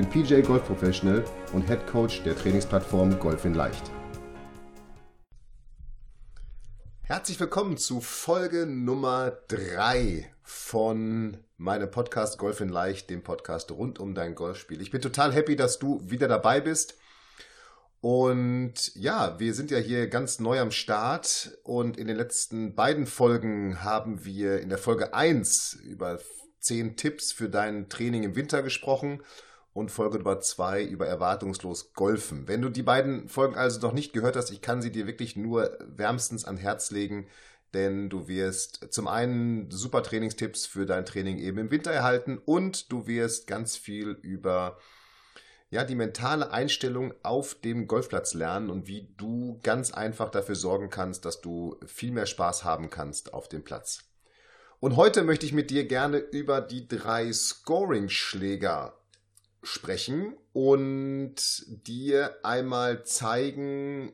bin PJ Golf Professional und Head Coach der Trainingsplattform Golf in Leicht. Herzlich willkommen zu Folge Nummer 3 von meinem Podcast Golf in Leicht, dem Podcast rund um dein Golfspiel. Ich bin total happy, dass du wieder dabei bist. Und ja, wir sind ja hier ganz neu am Start und in den letzten beiden Folgen haben wir in der Folge 1 über 10 Tipps für dein Training im Winter gesprochen und Folge Nummer 2 über erwartungslos Golfen. Wenn du die beiden Folgen also noch nicht gehört hast, ich kann sie dir wirklich nur wärmstens an Herz legen, denn du wirst zum einen super Trainingstipps für dein Training eben im Winter erhalten und du wirst ganz viel über ja, die mentale Einstellung auf dem Golfplatz lernen und wie du ganz einfach dafür sorgen kannst, dass du viel mehr Spaß haben kannst auf dem Platz. Und heute möchte ich mit dir gerne über die drei Scoring-Schläger sprechen und dir einmal zeigen,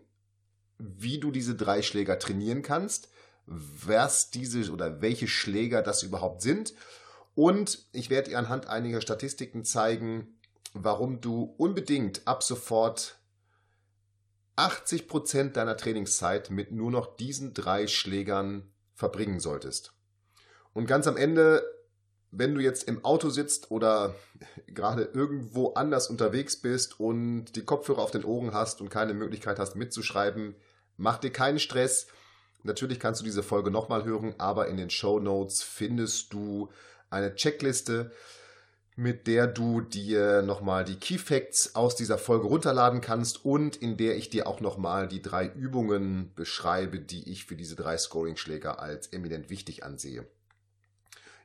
wie du diese drei Schläger trainieren kannst, was diese oder welche Schläger das überhaupt sind. Und ich werde dir anhand einiger Statistiken zeigen, warum du unbedingt ab sofort 80% deiner Trainingszeit mit nur noch diesen drei Schlägern verbringen solltest. Und ganz am Ende wenn du jetzt im Auto sitzt oder gerade irgendwo anders unterwegs bist und die Kopfhörer auf den Ohren hast und keine Möglichkeit hast mitzuschreiben, mach dir keinen Stress. Natürlich kannst du diese Folge nochmal hören, aber in den Show Notes findest du eine Checkliste, mit der du dir nochmal die Key Facts aus dieser Folge runterladen kannst und in der ich dir auch nochmal die drei Übungen beschreibe, die ich für diese drei Scoring-Schläger als eminent wichtig ansehe.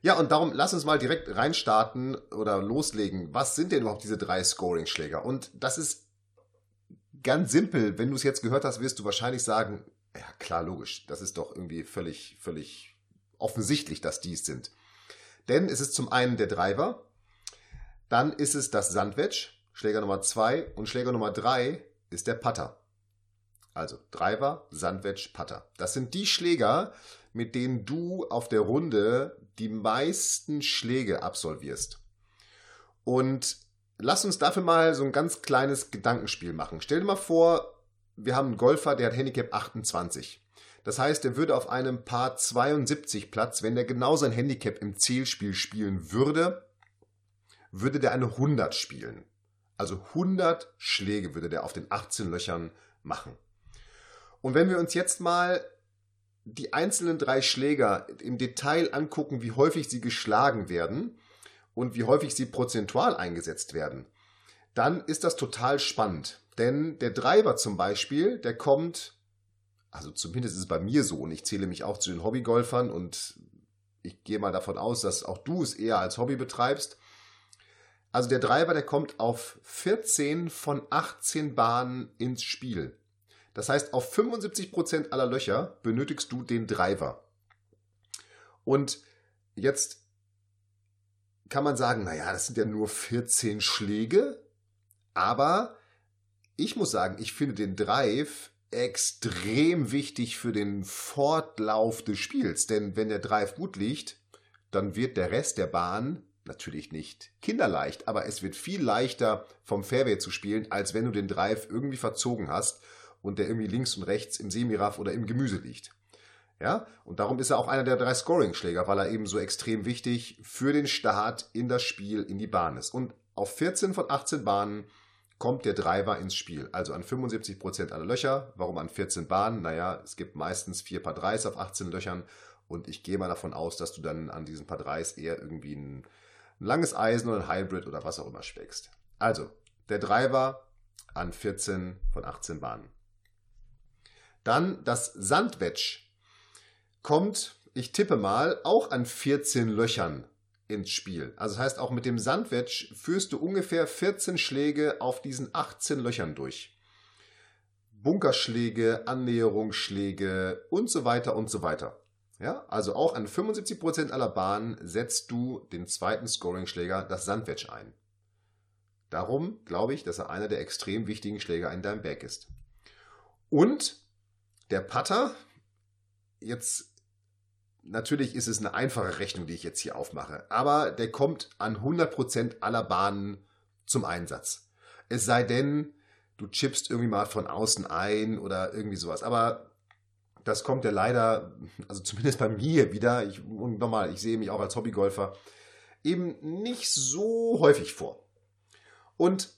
Ja, und darum lass uns mal direkt reinstarten oder loslegen. Was sind denn überhaupt diese drei Scoring-Schläger? Und das ist ganz simpel. Wenn du es jetzt gehört hast, wirst du wahrscheinlich sagen, ja klar, logisch. Das ist doch irgendwie völlig, völlig offensichtlich, dass dies sind. Denn es ist zum einen der Driver, dann ist es das Sandwedge, Schläger Nummer zwei und Schläger Nummer drei ist der Putter. Also Driver, Sandwedge, Putter. Das sind die Schläger, mit denen du auf der Runde die meisten Schläge absolvierst. Und lass uns dafür mal so ein ganz kleines Gedankenspiel machen. Stell dir mal vor, wir haben einen Golfer, der hat Handicap 28. Das heißt, er würde auf einem Paar 72 Platz, wenn er genau sein Handicap im Zielspiel spielen würde, würde der eine 100 spielen. Also 100 Schläge würde der auf den 18 Löchern machen. Und wenn wir uns jetzt mal die einzelnen drei Schläger im Detail angucken, wie häufig sie geschlagen werden und wie häufig sie prozentual eingesetzt werden, dann ist das total spannend. Denn der Driver zum Beispiel, der kommt, also zumindest ist es bei mir so, und ich zähle mich auch zu den Hobbygolfern und ich gehe mal davon aus, dass auch du es eher als Hobby betreibst. Also der Driver, der kommt auf 14 von 18 Bahnen ins Spiel. Das heißt, auf 75% aller Löcher benötigst du den Driver. Und jetzt kann man sagen, naja, das sind ja nur 14 Schläge, aber ich muss sagen, ich finde den Drive extrem wichtig für den Fortlauf des Spiels, denn wenn der Drive gut liegt, dann wird der Rest der Bahn natürlich nicht kinderleicht, aber es wird viel leichter vom Fairway zu spielen, als wenn du den Drive irgendwie verzogen hast und der irgendwie links und rechts im Semiraff oder im Gemüse liegt. Ja, und darum ist er auch einer der drei Scoring-Schläger, weil er eben so extrem wichtig für den Start in das Spiel in die Bahn ist. Und auf 14 von 18 Bahnen kommt der Driver ins Spiel. Also an 75 Prozent aller Löcher. Warum an 14 Bahnen? Naja, es gibt meistens vier Paar 3s auf 18 Löchern. Und ich gehe mal davon aus, dass du dann an diesen Paar 3s eher irgendwie ein, ein langes Eisen oder ein Hybrid oder was auch immer speckst. Also, der Driver an 14 von 18 Bahnen. Dann das Sandwedge kommt, ich tippe mal, auch an 14 Löchern ins Spiel. Also das heißt, auch mit dem Sandwedge führst du ungefähr 14 Schläge auf diesen 18 Löchern durch. Bunkerschläge, Annäherungsschläge und so weiter und so weiter. Ja, also auch an 75% aller Bahnen setzt du den zweiten Scoring-Schläger, das Sandwedge, ein. Darum glaube ich, dass er einer der extrem wichtigen Schläger in deinem Bag ist. Und der Putter, jetzt natürlich ist es eine einfache Rechnung, die ich jetzt hier aufmache, aber der kommt an 100% aller Bahnen zum Einsatz. Es sei denn, du chippst irgendwie mal von außen ein oder irgendwie sowas. Aber das kommt ja leider, also zumindest bei mir wieder, ich, und nochmal, ich sehe mich auch als Hobbygolfer, eben nicht so häufig vor. Und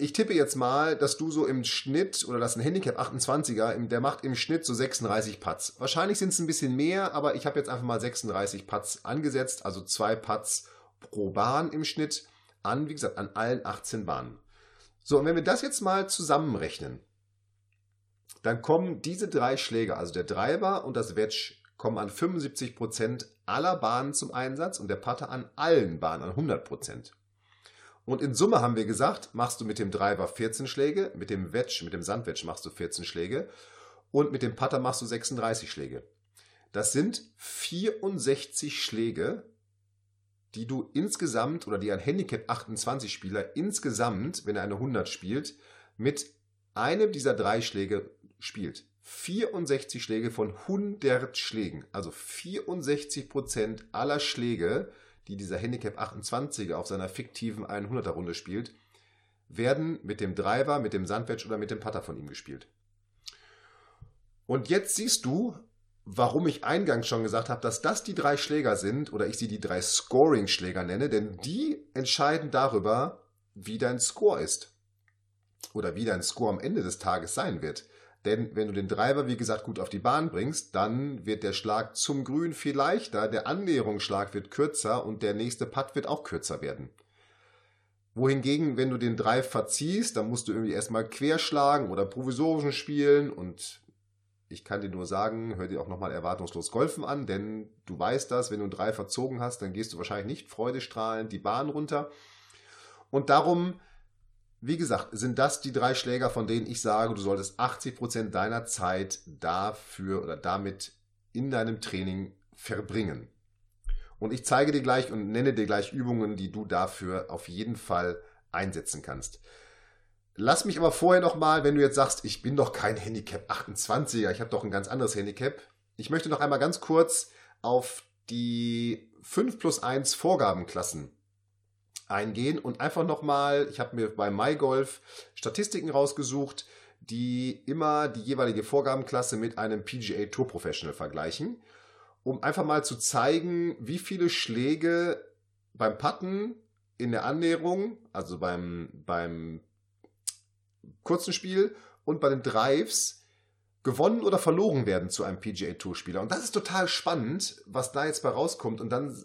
ich tippe jetzt mal, dass du so im Schnitt, oder das ist ein Handicap 28er, der macht im Schnitt so 36 Putts. Wahrscheinlich sind es ein bisschen mehr, aber ich habe jetzt einfach mal 36 Putts angesetzt, also zwei Putts pro Bahn im Schnitt an, wie gesagt, an allen 18 Bahnen. So, und wenn wir das jetzt mal zusammenrechnen, dann kommen diese drei Schläge, also der Driver und das Wedge, kommen an 75% aller Bahnen zum Einsatz und der Putter an allen Bahnen an 100%. Und in Summe haben wir gesagt, machst du mit dem Driver 14 Schläge, mit dem Wedge, mit dem Sandwedge machst du 14 Schläge und mit dem Putter machst du 36 Schläge. Das sind 64 Schläge, die du insgesamt oder die ein Handicap 28 Spieler insgesamt, wenn er eine 100 spielt, mit einem dieser drei Schläge spielt. 64 Schläge von 100 Schlägen, also 64 Prozent aller Schläge die dieser Handicap 28er auf seiner fiktiven 100er Runde spielt, werden mit dem Driver, mit dem Sandwedge oder mit dem Putter von ihm gespielt. Und jetzt siehst du, warum ich eingangs schon gesagt habe, dass das die drei Schläger sind oder ich sie die drei Scoring-Schläger nenne, denn die entscheiden darüber, wie dein Score ist. Oder wie dein Score am Ende des Tages sein wird. Denn wenn du den Driver, wie gesagt, gut auf die Bahn bringst, dann wird der Schlag zum Grün viel leichter, der Annäherungsschlag wird kürzer und der nächste Putt wird auch kürzer werden. Wohingegen, wenn du den Drive verziehst, dann musst du irgendwie erstmal querschlagen oder provisorischen spielen und ich kann dir nur sagen, hör dir auch nochmal erwartungslos Golfen an, denn du weißt das, wenn du einen Drive verzogen hast, dann gehst du wahrscheinlich nicht freudestrahlend die Bahn runter. Und darum wie gesagt, sind das die drei Schläger, von denen ich sage, du solltest 80% deiner Zeit dafür oder damit in deinem Training verbringen. Und ich zeige dir gleich und nenne dir gleich Übungen, die du dafür auf jeden Fall einsetzen kannst. Lass mich aber vorher nochmal, wenn du jetzt sagst, ich bin doch kein Handicap 28er, ich habe doch ein ganz anderes Handicap. Ich möchte noch einmal ganz kurz auf die 5 plus 1 Vorgabenklassen eingehen und einfach nochmal, ich habe mir bei MyGolf Statistiken rausgesucht, die immer die jeweilige Vorgabenklasse mit einem PGA Tour Professional vergleichen, um einfach mal zu zeigen, wie viele Schläge beim Putten in der Annäherung, also beim, beim kurzen Spiel und bei den Drives gewonnen oder verloren werden zu einem PGA Tour Spieler. Und das ist total spannend, was da jetzt bei rauskommt. Und dann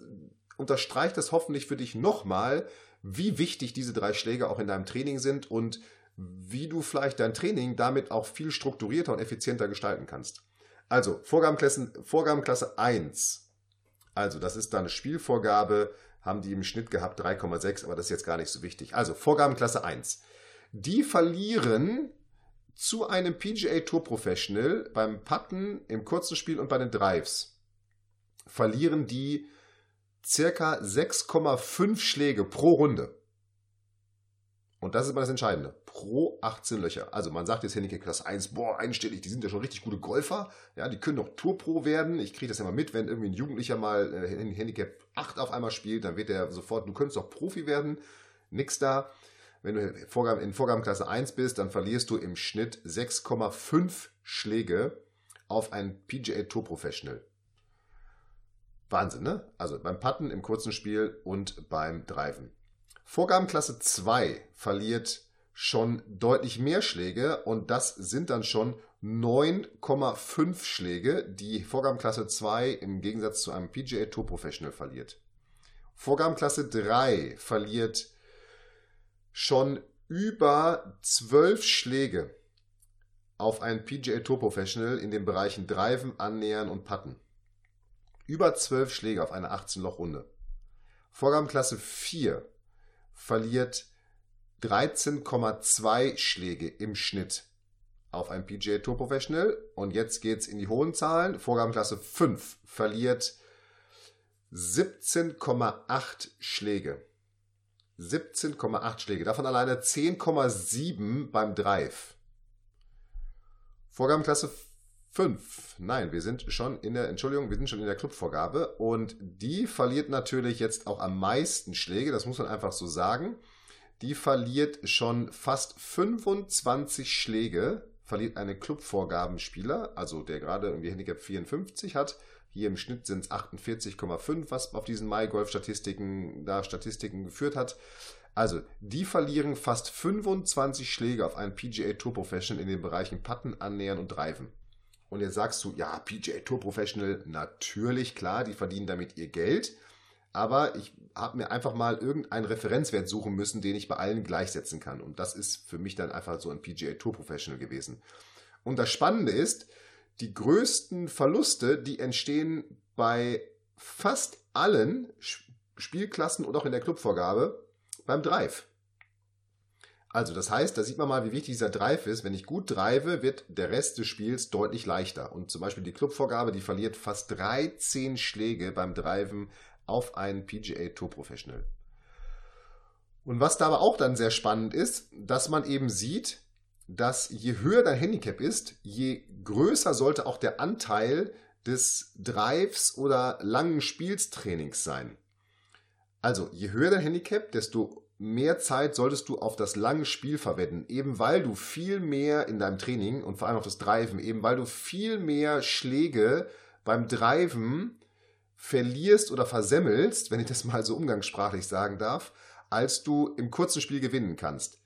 unterstreicht das hoffentlich für dich nochmal, wie wichtig diese drei Schläge auch in deinem Training sind und wie du vielleicht dein Training damit auch viel strukturierter und effizienter gestalten kannst. Also, Vorgabenklasse, Vorgabenklasse 1. Also, das ist deine Spielvorgabe, haben die im Schnitt gehabt 3,6, aber das ist jetzt gar nicht so wichtig. Also, Vorgabenklasse 1. Die verlieren zu einem PGA Tour Professional beim Putten, im kurzen Spiel und bei den Drives. Verlieren die circa 6,5 Schläge pro Runde. Und das ist immer das Entscheidende. Pro 18 Löcher. Also man sagt jetzt Handicap Klasse 1, boah, einstellig, die sind ja schon richtig gute Golfer. Ja, die können doch Tourpro werden. Ich kriege das ja mal mit, wenn irgendwie ein Jugendlicher mal äh, Handicap 8 auf einmal spielt, dann wird er sofort, du könntest doch Profi werden. Nix da. Wenn du in Vorgabenklasse 1 bist, dann verlierst du im Schnitt 6,5 Schläge auf einen PGA Tour Professional. Wahnsinn, ne? Also beim Putten im kurzen Spiel und beim Driven. Vorgabenklasse 2 verliert schon deutlich mehr Schläge und das sind dann schon 9,5 Schläge, die Vorgabenklasse 2 im Gegensatz zu einem PGA Tour Professional verliert. Vorgabenklasse 3 verliert schon über 12 Schläge auf einen PGA Tour Professional in den Bereichen Driven, Annähern und Putten. Über zwölf Schläge auf eine 18-Loch-Runde. Vorgabenklasse 4 verliert 13,2 Schläge im Schnitt auf ein PGA Tour Professional. Und jetzt geht es in die hohen Zahlen. Vorgabenklasse 5 verliert 17,8 Schläge. 17,8 Schläge. Davon alleine 10,7 beim Drive. Vorgabenklasse 5. Nein, wir sind schon in der, Entschuldigung, wir sind schon in der Clubvorgabe. Und die verliert natürlich jetzt auch am meisten Schläge. Das muss man einfach so sagen. Die verliert schon fast 25 Schläge verliert eine Clubvorgabenspieler, also der gerade irgendwie Handicap 54 hat. Hier im Schnitt sind es 48,5, was auf diesen MyGolf-Statistiken da Statistiken geführt hat. Also, die verlieren fast 25 Schläge auf einen PGA Tour Professional in den Bereichen Putten, Annähern und Driven. Und jetzt sagst du, ja, PGA Tour Professional, natürlich, klar, die verdienen damit ihr Geld. Aber ich habe mir einfach mal irgendeinen Referenzwert suchen müssen, den ich bei allen gleichsetzen kann. Und das ist für mich dann einfach so ein PGA Tour Professional gewesen. Und das Spannende ist, die größten Verluste, die entstehen bei fast allen Spielklassen und auch in der Clubvorgabe beim Drive. Also, das heißt, da sieht man mal, wie wichtig dieser Drive ist. Wenn ich gut drive, wird der Rest des Spiels deutlich leichter. Und zum Beispiel die Clubvorgabe, die verliert fast 13 Schläge beim Driven auf einen PGA Tour Professional. Und was da aber auch dann sehr spannend ist, dass man eben sieht, dass je höher dein Handicap ist, je größer sollte auch der Anteil des Drives oder langen Spielstrainings sein. Also je höher dein Handicap, desto mehr Zeit solltest du auf das lange Spiel verwenden, eben weil du viel mehr in deinem Training und vor allem auf das Driven, eben weil du viel mehr Schläge beim Driven verlierst oder versemmelst, wenn ich das mal so umgangssprachlich sagen darf, als du im kurzen Spiel gewinnen kannst.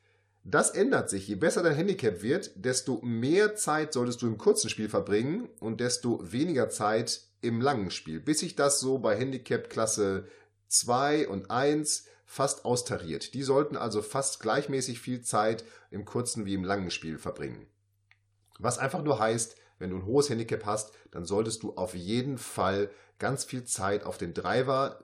Das ändert sich. Je besser dein Handicap wird, desto mehr Zeit solltest du im kurzen Spiel verbringen und desto weniger Zeit im langen Spiel. Bis sich das so bei Handicap Klasse 2 und 1 fast austariert. Die sollten also fast gleichmäßig viel Zeit im kurzen wie im langen Spiel verbringen. Was einfach nur heißt, wenn du ein hohes Handicap hast, dann solltest du auf jeden Fall ganz viel Zeit auf den Driver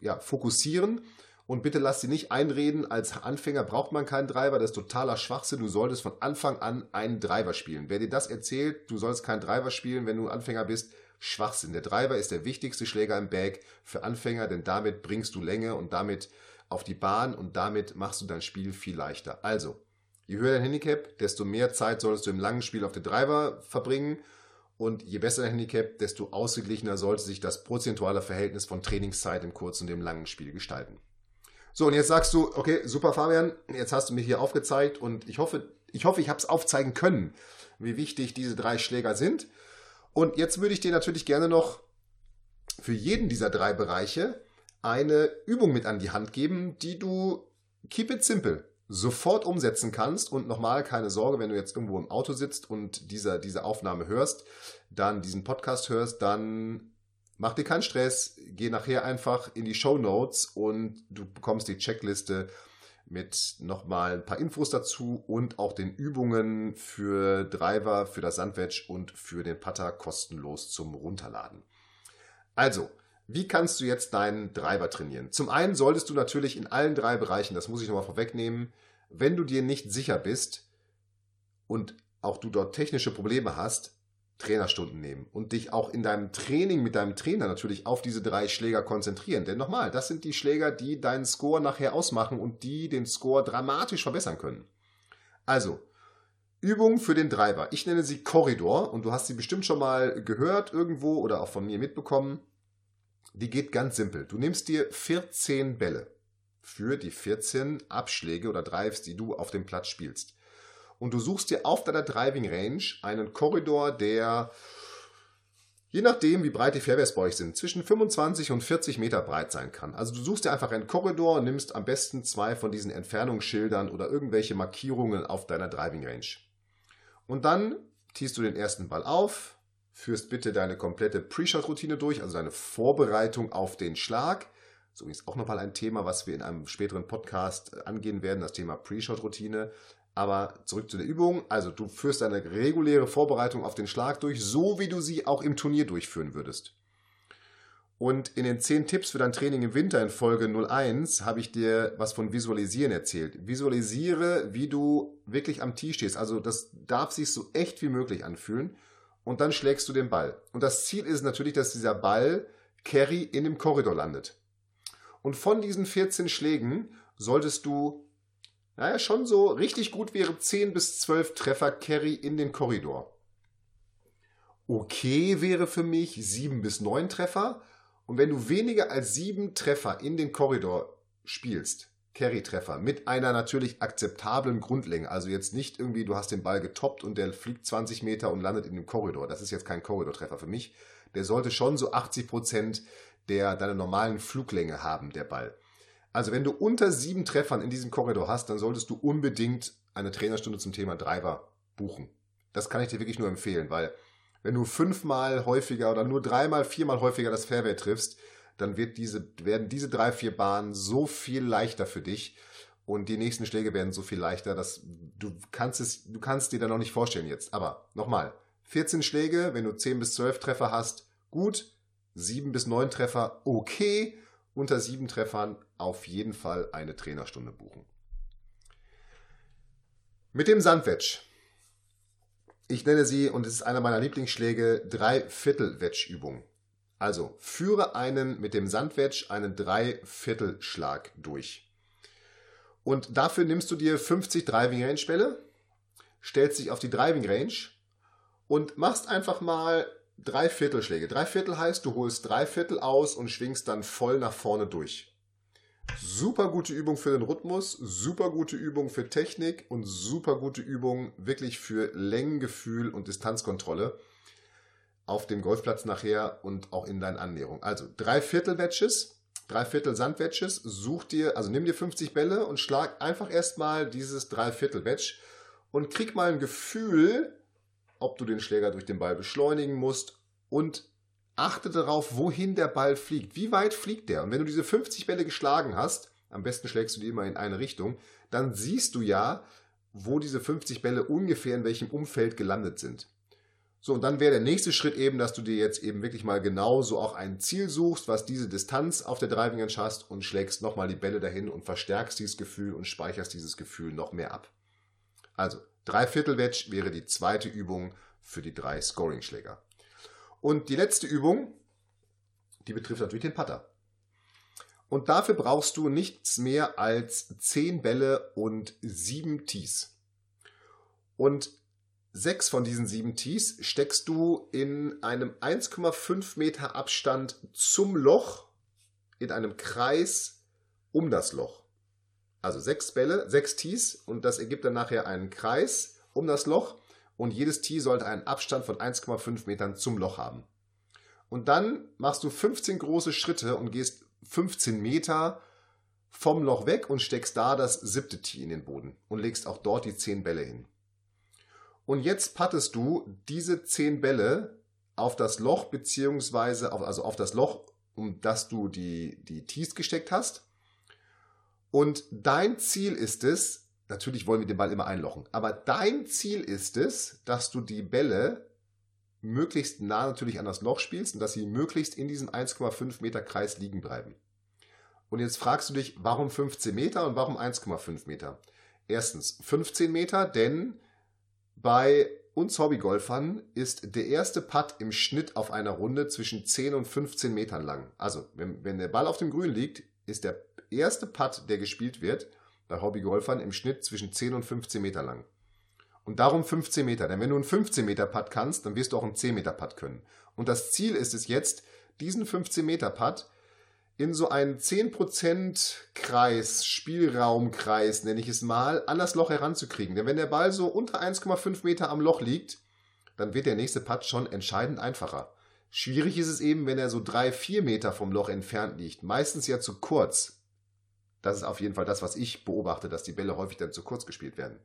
ja, fokussieren. Und bitte lass sie nicht einreden, als Anfänger braucht man keinen Driver, das ist totaler Schwachsinn. Du solltest von Anfang an einen Driver spielen. Wer dir das erzählt, du sollst keinen Driver spielen, wenn du Anfänger bist, Schwachsinn. Der Driver ist der wichtigste Schläger im Bag für Anfänger, denn damit bringst du Länge und damit auf die Bahn und damit machst du dein Spiel viel leichter. Also, je höher dein Handicap, desto mehr Zeit solltest du im langen Spiel auf den Driver verbringen und je besser dein Handicap, desto ausgeglichener sollte sich das prozentuale Verhältnis von Trainingszeit im kurzen und im langen Spiel gestalten. So, und jetzt sagst du, okay, super Fabian, jetzt hast du mir hier aufgezeigt und ich hoffe, ich hoffe, ich habe es aufzeigen können, wie wichtig diese drei Schläger sind. Und jetzt würde ich dir natürlich gerne noch für jeden dieser drei Bereiche eine Übung mit an die Hand geben, die du keep it simple sofort umsetzen kannst. Und nochmal, keine Sorge, wenn du jetzt irgendwo im Auto sitzt und diese, diese Aufnahme hörst, dann diesen Podcast hörst, dann mach dir keinen Stress, geh nachher einfach in die Show Notes und du bekommst die Checkliste mit nochmal ein paar Infos dazu und auch den Übungen für Driver, für das Sandwedge und für den Putter kostenlos zum Runterladen. Also, wie kannst du jetzt deinen Driver trainieren? Zum einen solltest du natürlich in allen drei Bereichen, das muss ich nochmal vorwegnehmen, wenn du dir nicht sicher bist und auch du dort technische Probleme hast, Trainerstunden nehmen und dich auch in deinem Training mit deinem Trainer natürlich auf diese drei Schläger konzentrieren. Denn nochmal, das sind die Schläger, die deinen Score nachher ausmachen und die den Score dramatisch verbessern können. Also, Übung für den Driver. Ich nenne sie Korridor und du hast sie bestimmt schon mal gehört irgendwo oder auch von mir mitbekommen. Die geht ganz simpel. Du nimmst dir 14 Bälle für die 14 Abschläge oder Drives, die du auf dem Platz spielst. Und du suchst dir auf deiner Driving Range einen Korridor, der je nachdem, wie breit die Fairways bei euch sind, zwischen 25 und 40 Meter breit sein kann. Also du suchst dir einfach einen Korridor nimmst am besten zwei von diesen Entfernungsschildern oder irgendwelche Markierungen auf deiner Driving Range. Und dann tiest du den ersten Ball auf, führst bitte deine komplette Pre-Shot-Routine durch, also deine Vorbereitung auf den Schlag. So ist auch nochmal ein Thema, was wir in einem späteren Podcast angehen werden, das Thema Pre-Shot-Routine. Aber zurück zu der Übung. Also du führst eine reguläre Vorbereitung auf den Schlag durch, so wie du sie auch im Turnier durchführen würdest. Und in den 10 Tipps für dein Training im Winter in Folge 01 habe ich dir was von Visualisieren erzählt. Visualisiere, wie du wirklich am Tee stehst. Also das darf sich so echt wie möglich anfühlen. Und dann schlägst du den Ball. Und das Ziel ist natürlich, dass dieser Ball Carry in dem Korridor landet. Und von diesen 14 Schlägen solltest du, naja, schon so richtig gut wäre 10 bis 12 Treffer Carry in den Korridor. Okay wäre für mich 7 bis 9 Treffer. Und wenn du weniger als 7 Treffer in den Korridor spielst, Carry-Treffer, mit einer natürlich akzeptablen Grundlänge, also jetzt nicht irgendwie, du hast den Ball getoppt und der fliegt 20 Meter und landet in dem Korridor. Das ist jetzt kein Korridortreffer für mich. Der sollte schon so 80 Prozent der deiner normalen Fluglänge haben, der Ball. Also wenn du unter sieben Treffern in diesem Korridor hast, dann solltest du unbedingt eine Trainerstunde zum Thema Driver buchen. Das kann ich dir wirklich nur empfehlen, weil wenn du fünfmal häufiger oder nur dreimal, viermal häufiger das Fairway triffst, dann wird diese, werden diese drei, vier Bahnen so viel leichter für dich und die nächsten Schläge werden so viel leichter, dass du kannst es, du kannst dir da noch nicht vorstellen jetzt. Aber nochmal, 14 Schläge, wenn du 10 bis 12 Treffer hast, gut, 7 bis 9 Treffer okay, unter 7 Treffern auf jeden Fall eine Trainerstunde buchen. Mit dem Sandwedge. Ich nenne sie, und es ist einer meiner Lieblingsschläge, Dreiviertel-Wedge-Übung. Also führe einen mit dem Sandwedge einen Dreiviertelschlag durch. Und dafür nimmst du dir 50 Driving Range Bälle, stellst dich auf die Driving Range und machst einfach mal drei Viertelschläge. Drei Viertel heißt, du holst drei Viertel aus und schwingst dann voll nach vorne durch. Super gute Übung für den Rhythmus, super gute Übung für Technik und super gute Übung wirklich für Längengefühl und Distanzkontrolle auf dem Golfplatz nachher und auch in deinen Annäherungen. Also drei Viertel Wedges, drei Viertel Sandwedges, such dir, also nimm dir 50 Bälle und schlag einfach erstmal dieses drei Viertel Wedge und krieg mal ein Gefühl, ob du den Schläger durch den Ball beschleunigen musst und achte darauf, wohin der Ball fliegt. Wie weit fliegt der? Und wenn du diese 50 Bälle geschlagen hast, am besten schlägst du die immer in eine Richtung, dann siehst du ja, wo diese 50 Bälle ungefähr in welchem Umfeld gelandet sind. So, und dann wäre der nächste Schritt eben, dass du dir jetzt eben wirklich mal genau so auch ein Ziel suchst, was diese Distanz auf der Driving Range hast und schlägst nochmal die Bälle dahin und verstärkst dieses Gefühl und speicherst dieses Gefühl noch mehr ab. Also, Dreiviertel-Wedge wäre die zweite Übung für die drei Scoring-Schläger. Und die letzte Übung, die betrifft natürlich den Putter. Und dafür brauchst du nichts mehr als 10 Bälle und 7 Tees. Und sechs von diesen sieben Tees steckst du in einem 1,5 Meter Abstand zum Loch in einem Kreis um das Loch. Also sechs Bälle, sechs Tees und das ergibt dann nachher einen Kreis um das Loch und jedes Tee sollte einen Abstand von 1,5 Metern zum Loch haben. Und dann machst du 15 große Schritte und gehst 15 Meter vom Loch weg und steckst da das siebte Tee in den Boden und legst auch dort die 10 Bälle hin. Und jetzt pattest du diese 10 Bälle auf das Loch beziehungsweise auf, also auf das Loch, um das du die, die Tees gesteckt hast. Und dein Ziel ist es, natürlich wollen wir den Ball immer einlochen, aber dein Ziel ist es, dass du die Bälle möglichst nah natürlich an das Loch spielst und dass sie möglichst in diesem 1,5 Meter Kreis liegen bleiben. Und jetzt fragst du dich, warum 15 Meter und warum 1,5 Meter? Erstens 15 Meter, denn bei uns Hobbygolfern ist der erste Putt im Schnitt auf einer Runde zwischen 10 und 15 Metern lang. Also, wenn, wenn der Ball auf dem Grün liegt, ist der erste Putt, der gespielt wird, bei Hobbygolfern im Schnitt zwischen 10 und 15 Meter lang. Und darum 15 Meter. Denn wenn du einen 15 Meter Putt kannst, dann wirst du auch einen 10 Meter Putt können. Und das Ziel ist es jetzt, diesen 15 Meter Putt in so einen 10% Kreis, Spielraumkreis, nenne ich es mal, an das Loch heranzukriegen. Denn wenn der Ball so unter 1,5 Meter am Loch liegt, dann wird der nächste Putt schon entscheidend einfacher. Schwierig ist es eben, wenn er so 3, 4 Meter vom Loch entfernt liegt. Meistens ja zu kurz. Das ist auf jeden Fall das, was ich beobachte, dass die Bälle häufig dann zu kurz gespielt werden.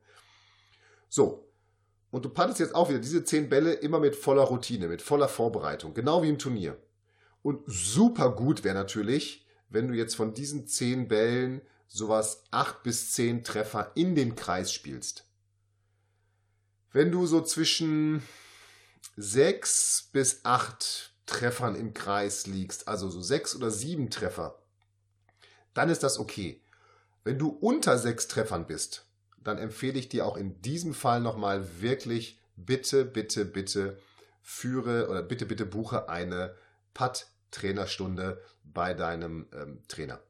So. Und du paddest jetzt auch wieder diese 10 Bälle immer mit voller Routine, mit voller Vorbereitung. Genau wie im Turnier. Und super gut wäre natürlich, wenn du jetzt von diesen zehn Bällen sowas acht bis zehn Treffer in den Kreis spielst. Wenn du so zwischen sechs bis acht Treffern im Kreis liegst, also so sechs oder sieben Treffer, dann ist das okay. Wenn du unter sechs Treffern bist, dann empfehle ich dir auch in diesem Fall nochmal wirklich bitte, bitte, bitte führe oder bitte, bitte buche eine Putt-Trainerstunde bei deinem ähm, Trainer.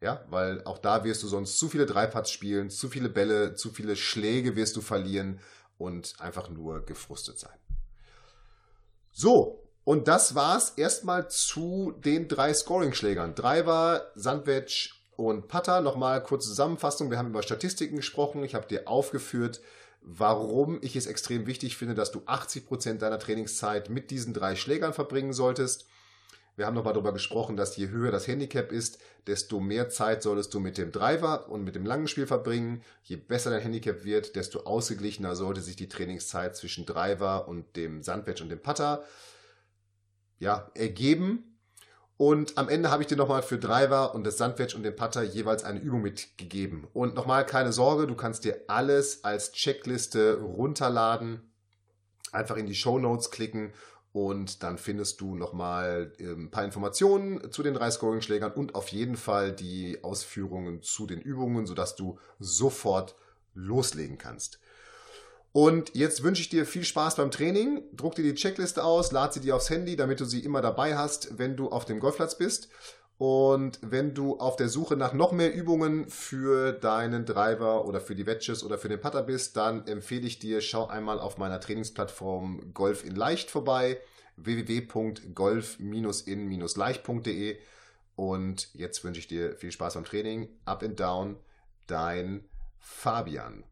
Ja, weil auch da wirst du sonst zu viele Dreiputts spielen, zu viele Bälle, zu viele Schläge wirst du verlieren und einfach nur gefrustet sein. So, und das war's erstmal zu den drei Scoring-Schlägern. Driver, Sandwich und Putter. Nochmal kurze Zusammenfassung. Wir haben über Statistiken gesprochen. Ich habe dir aufgeführt, warum ich es extrem wichtig finde, dass du 80% deiner Trainingszeit mit diesen drei Schlägern verbringen solltest. Wir haben nochmal darüber gesprochen, dass je höher das Handicap ist, desto mehr Zeit solltest du mit dem Driver und mit dem langen Spiel verbringen. Je besser dein Handicap wird, desto ausgeglichener sollte sich die Trainingszeit zwischen Driver und dem Sandwich und dem Putter ja, ergeben. Und am Ende habe ich dir nochmal für Driver und das Sandwich und den Putter jeweils eine Übung mitgegeben. Und nochmal keine Sorge, du kannst dir alles als Checkliste runterladen. Einfach in die Show Notes klicken und dann findest du nochmal ähm, ein paar Informationen zu den drei Scoring-Schlägern und auf jeden Fall die Ausführungen zu den Übungen, sodass du sofort loslegen kannst. Und jetzt wünsche ich dir viel Spaß beim Training. Druck dir die Checkliste aus, lad sie dir aufs Handy, damit du sie immer dabei hast, wenn du auf dem Golfplatz bist. Und wenn du auf der Suche nach noch mehr Übungen für deinen Driver oder für die Wedges oder für den Putter bist, dann empfehle ich dir, schau einmal auf meiner Trainingsplattform Golf in Leicht vorbei, www.golf-in-leicht.de. Und jetzt wünsche ich dir viel Spaß beim Training. Up and down, dein Fabian.